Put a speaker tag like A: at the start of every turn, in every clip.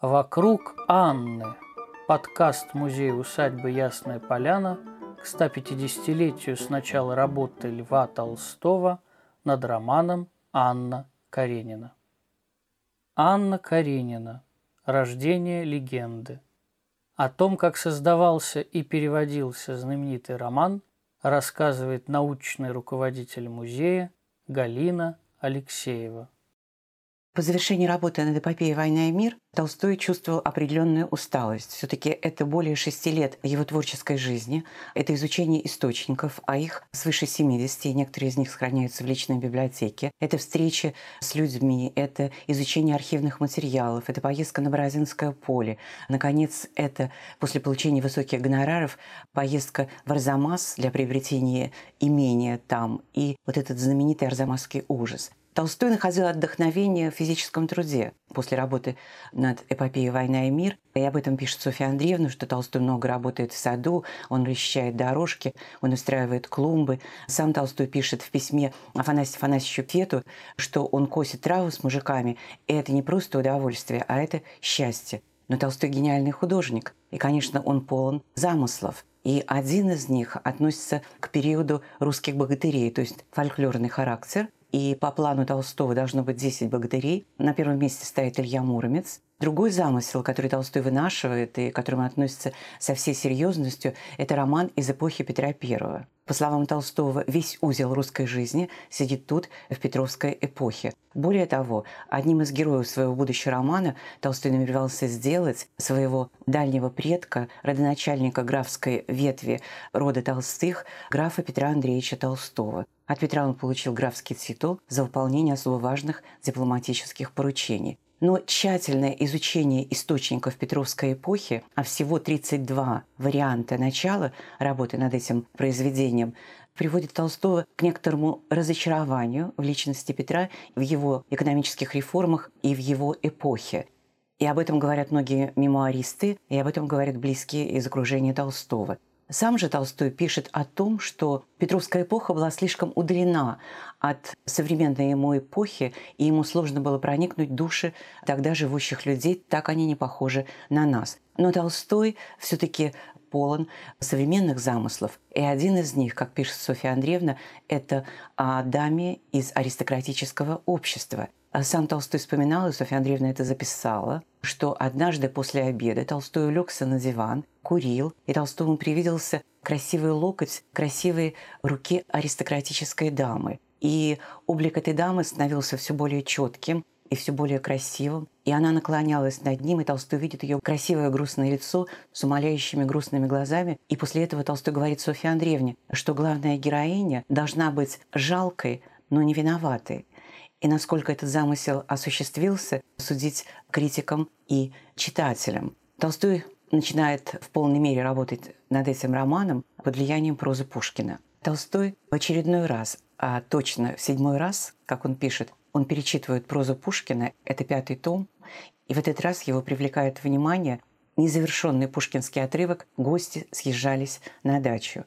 A: Вокруг Анны. Подкаст музея усадьбы Ясная Поляна к 150-летию с начала работы Льва Толстого над романом Анна Каренина. Анна Каренина. Рождение легенды. О том, как создавался и переводился знаменитый роман, рассказывает научный руководитель музея Галина Алексеева.
B: По завершении работы над эпопеей «Война и мир» Толстой чувствовал определенную усталость. все таки это более шести лет его творческой жизни. Это изучение источников, а их свыше 70, и некоторые из них сохраняются в личной библиотеке. Это встречи с людьми, это изучение архивных материалов, это поездка на Борозинское поле. Наконец, это после получения высоких гонораров поездка в Арзамас для приобретения имения там и вот этот знаменитый арзамасский ужас. Толстой находил отдохновение в физическом труде после работы над эпопеей «Война и мир». И об этом пишет Софья Андреевна, что Толстой много работает в саду, он расчищает дорожки, он устраивает клумбы. Сам Толстой пишет в письме Афанасию Афанасьевичу Фету, что он косит траву с мужиками, и это не просто удовольствие, а это счастье. Но Толстой гениальный художник, и, конечно, он полон замыслов. И один из них относится к периоду русских богатырей, то есть фольклорный характер – и по плану Толстого должно быть 10 богатырей. На первом месте стоит Илья Муромец. Другой замысел, который Толстой вынашивает и к которому относится со всей серьезностью, это роман из эпохи Петра I. По словам Толстого, весь узел русской жизни сидит тут, в Петровской эпохе. Более того, одним из героев своего будущего романа Толстой намеревался сделать своего дальнего предка, родоначальника графской ветви рода Толстых, графа Петра Андреевича Толстого. От Петра он получил графский титул за выполнение особо важных дипломатических поручений. Но тщательное изучение источников Петровской эпохи, а всего 32 варианта начала работы над этим произведением, приводит Толстого к некоторому разочарованию в личности Петра, в его экономических реформах и в его эпохе. И об этом говорят многие мемуаристы, и об этом говорят близкие из окружения Толстого – сам же Толстой пишет о том, что Петровская эпоха была слишком удалена от современной ему эпохи, и ему сложно было проникнуть души тогда живущих людей, так они не похожи на нас. Но Толстой все-таки полон современных замыслов. И один из них, как пишет Софья Андреевна, это о даме из аристократического общества. Сам Толстой вспоминал, и Софья Андреевна это записала, что однажды после обеда Толстой улегся на диван, курил, и Толстому привиделся красивый локоть красивой руки аристократической дамы. И облик этой дамы становился все более четким и все более красивым. И она наклонялась над ним, и Толстой видит ее красивое грустное лицо с умоляющими грустными глазами. И после этого Толстой говорит Софье Андреевне, что главная героиня должна быть жалкой, но не виноватой. И насколько этот замысел осуществился, судить критикам и читателям. Толстой начинает в полной мере работать над этим романом под влиянием прозы Пушкина. Толстой в очередной раз, а точно в седьмой раз, как он пишет, он перечитывает прозу Пушкина, это пятый том, и в этот раз его привлекает внимание незавершенный пушкинский отрывок «Гости съезжались на дачу».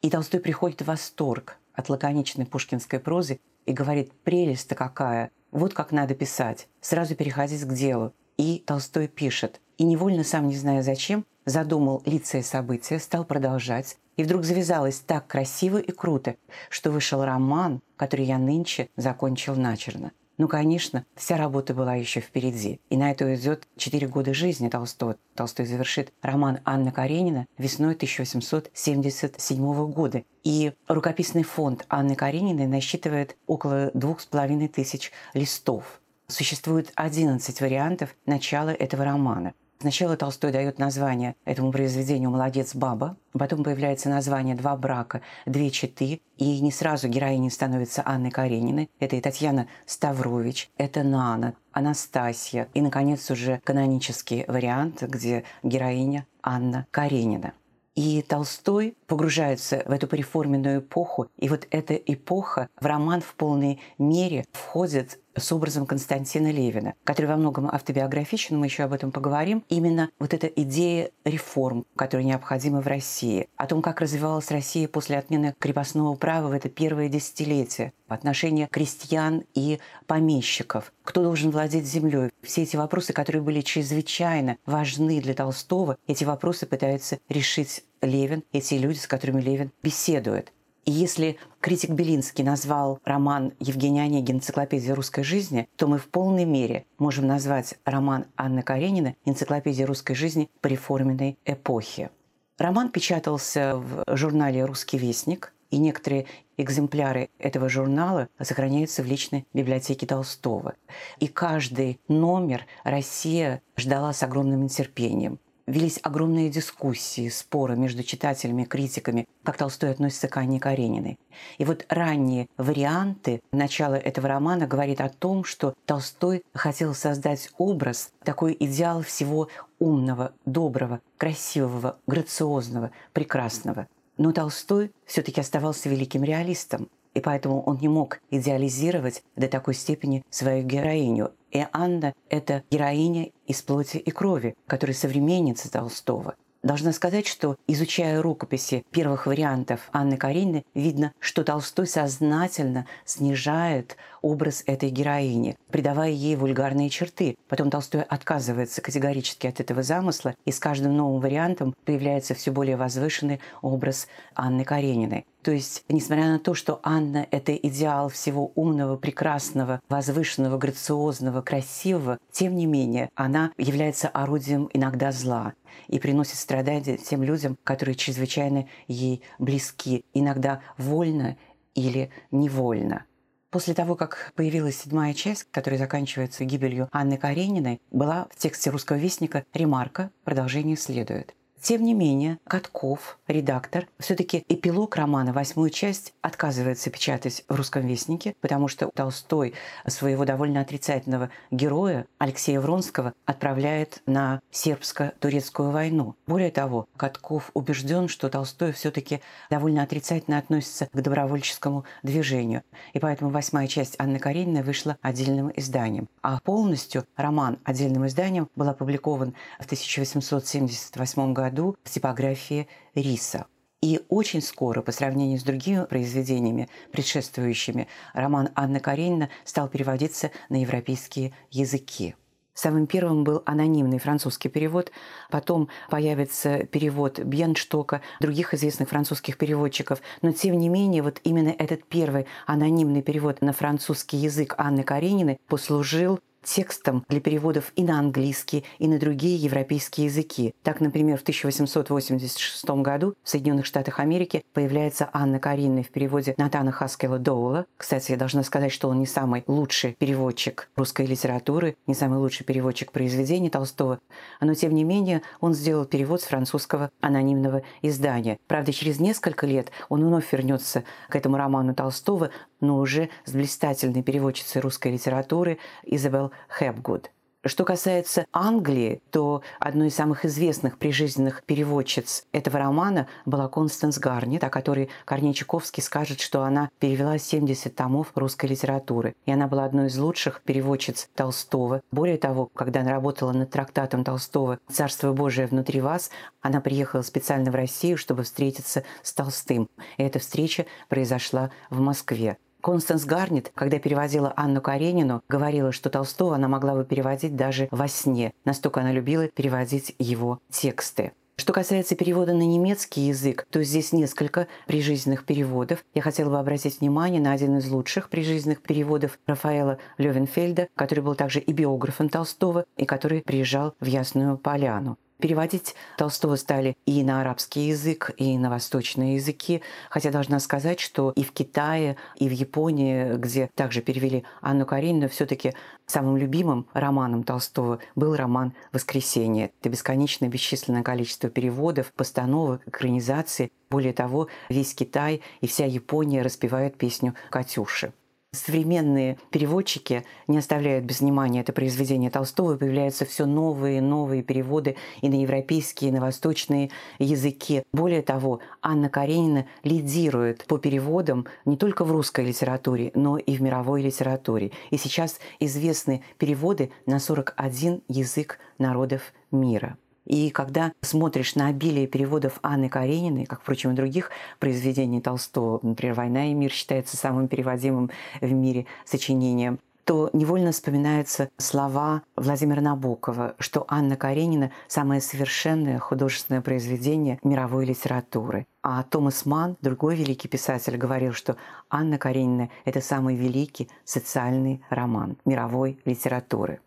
B: И Толстой приходит в восторг от лаконичной пушкинской прозы и говорит «прелесть-то какая, вот как надо писать, сразу переходить к делу». И Толстой пишет и невольно, сам не зная зачем, задумал лица и события, стал продолжать, и вдруг завязалось так красиво и круто, что вышел роман, который я нынче закончил начерно. Ну, конечно, вся работа была еще впереди. И на это уйдет 4 года жизни Толстого. Толстой завершит роман Анна Каренина весной 1877 года. И рукописный фонд Анны Карениной насчитывает около двух с половиной тысяч листов. Существует 11 вариантов начала этого романа. Сначала Толстой дает название этому произведению «Молодец, баба», потом появляется название «Два брака, две четы», и не сразу героиней становится Анной Карениной. Это и Татьяна Ставрович, это Нана, Анастасия, и, наконец, уже канонический вариант, где героиня Анна Каренина. И Толстой погружается в эту переформенную эпоху, и вот эта эпоха в роман в полной мере входит с образом Константина Левина, который во многом автобиографичен, мы еще об этом поговорим. Именно вот эта идея реформ, которая необходима в России, о том, как развивалась Россия после отмены крепостного права в это первое десятилетие, отношения крестьян и помещиков, кто должен владеть землей. Все эти вопросы, которые были чрезвычайно важны для Толстого, эти вопросы пытается решить Левин, эти люди, с которыми Левин беседует. И если критик Белинский назвал роман Евгения Онегина «Энциклопедия русской жизни», то мы в полной мере можем назвать роман Анны Каренина «Энциклопедия русской жизни по реформенной эпохе». Роман печатался в журнале «Русский вестник», и некоторые экземпляры этого журнала сохраняются в личной библиотеке Толстого. И каждый номер Россия ждала с огромным нетерпением велись огромные дискуссии, споры между читателями, критиками, как Толстой относится к Анне Карениной. И вот ранние варианты начала этого романа говорит о том, что Толстой хотел создать образ, такой идеал всего умного, доброго, красивого, грациозного, прекрасного. Но Толстой все-таки оставался великим реалистом и поэтому он не мог идеализировать до такой степени свою героиню. И Анна — это героиня из плоти и крови, которая современница Толстого. Должна сказать, что, изучая рукописи первых вариантов Анны Каренины, видно, что Толстой сознательно снижает образ этой героини, придавая ей вульгарные черты. Потом Толстой отказывается категорически от этого замысла, и с каждым новым вариантом появляется все более возвышенный образ Анны Карениной. То есть, несмотря на то, что Анна — это идеал всего умного, прекрасного, возвышенного, грациозного, красивого, тем не менее, она является орудием иногда зла и приносит страдания тем людям, которые чрезвычайно ей близки, иногда вольно или невольно. После того, как появилась седьмая часть, которая заканчивается гибелью Анны Карениной, была в тексте «Русского вестника» ремарка «Продолжение следует». Тем не менее, Катков, редактор, все-таки эпилог романа, восьмую часть, отказывается печатать в «Русском вестнике», потому что Толстой своего довольно отрицательного героя Алексея Вронского отправляет на сербско-турецкую войну. Более того, Катков убежден, что Толстой все-таки довольно отрицательно относится к добровольческому движению. И поэтому восьмая часть Анны Карениной вышла отдельным изданием. А полностью роман отдельным изданием был опубликован в 1878 году году в типографии Риса. И очень скоро, по сравнению с другими произведениями, предшествующими, роман Анны Каренина стал переводиться на европейские языки. Самым первым был анонимный французский перевод, потом появится перевод Бьенштока, других известных французских переводчиков. Но тем не менее, вот именно этот первый анонимный перевод на французский язык Анны Карениной послужил текстом для переводов и на английский, и на другие европейские языки. Так, например, в 1886 году в Соединенных Штатах Америки появляется Анна Каринна в переводе Натана Хаскела Доула. Кстати, я должна сказать, что он не самый лучший переводчик русской литературы, не самый лучший переводчик произведений Толстого, но, тем не менее, он сделал перевод с французского анонимного издания. Правда, через несколько лет он вновь вернется к этому роману Толстого, но уже с блистательной переводчицей русской литературы Изабел Хэпгуд. Что касается Англии, то одной из самых известных прижизненных переводчиц этого романа была Констанс Гарнет, о которой Корней Чуковский скажет, что она перевела 70 томов русской литературы. И она была одной из лучших переводчиц Толстого. Более того, когда она работала над трактатом Толстого «Царство Божие внутри вас», она приехала специально в Россию, чтобы встретиться с Толстым. И эта встреча произошла в Москве. Констанс Гарнет, когда переводила Анну Каренину, говорила, что Толстого она могла бы переводить даже во сне. Настолько она любила переводить его тексты. Что касается перевода на немецкий язык, то здесь несколько прижизненных переводов. Я хотела бы обратить внимание на один из лучших прижизненных переводов Рафаэла Левенфельда, который был также и биографом Толстого, и который приезжал в Ясную Поляну. Переводить Толстого стали и на арабский язык, и на восточные языки. Хотя должна сказать, что и в Китае, и в Японии, где также перевели Анну Каренину, все таки самым любимым романом Толстого был роман «Воскресенье». Это бесконечное бесчисленное количество переводов, постановок, экранизаций. Более того, весь Китай и вся Япония распевают песню «Катюши». Современные переводчики не оставляют без внимания это произведение Толстого, появляются все новые и новые переводы и на европейские, и на восточные языки. Более того, Анна Каренина лидирует по переводам не только в русской литературе, но и в мировой литературе. И сейчас известны переводы на 41 язык народов мира. И когда смотришь на обилие переводов Анны Карениной, как, впрочем, и других произведений Толстого, например, «Война и мир» считается самым переводимым в мире сочинением, то невольно вспоминаются слова Владимира Набокова, что Анна Каренина – самое совершенное художественное произведение мировой литературы. А Томас Ман, другой великий писатель, говорил, что Анна Каренина – это самый великий социальный роман мировой литературы.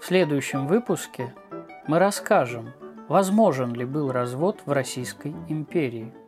A: В следующем выпуске мы расскажем, возможен ли был развод в Российской империи –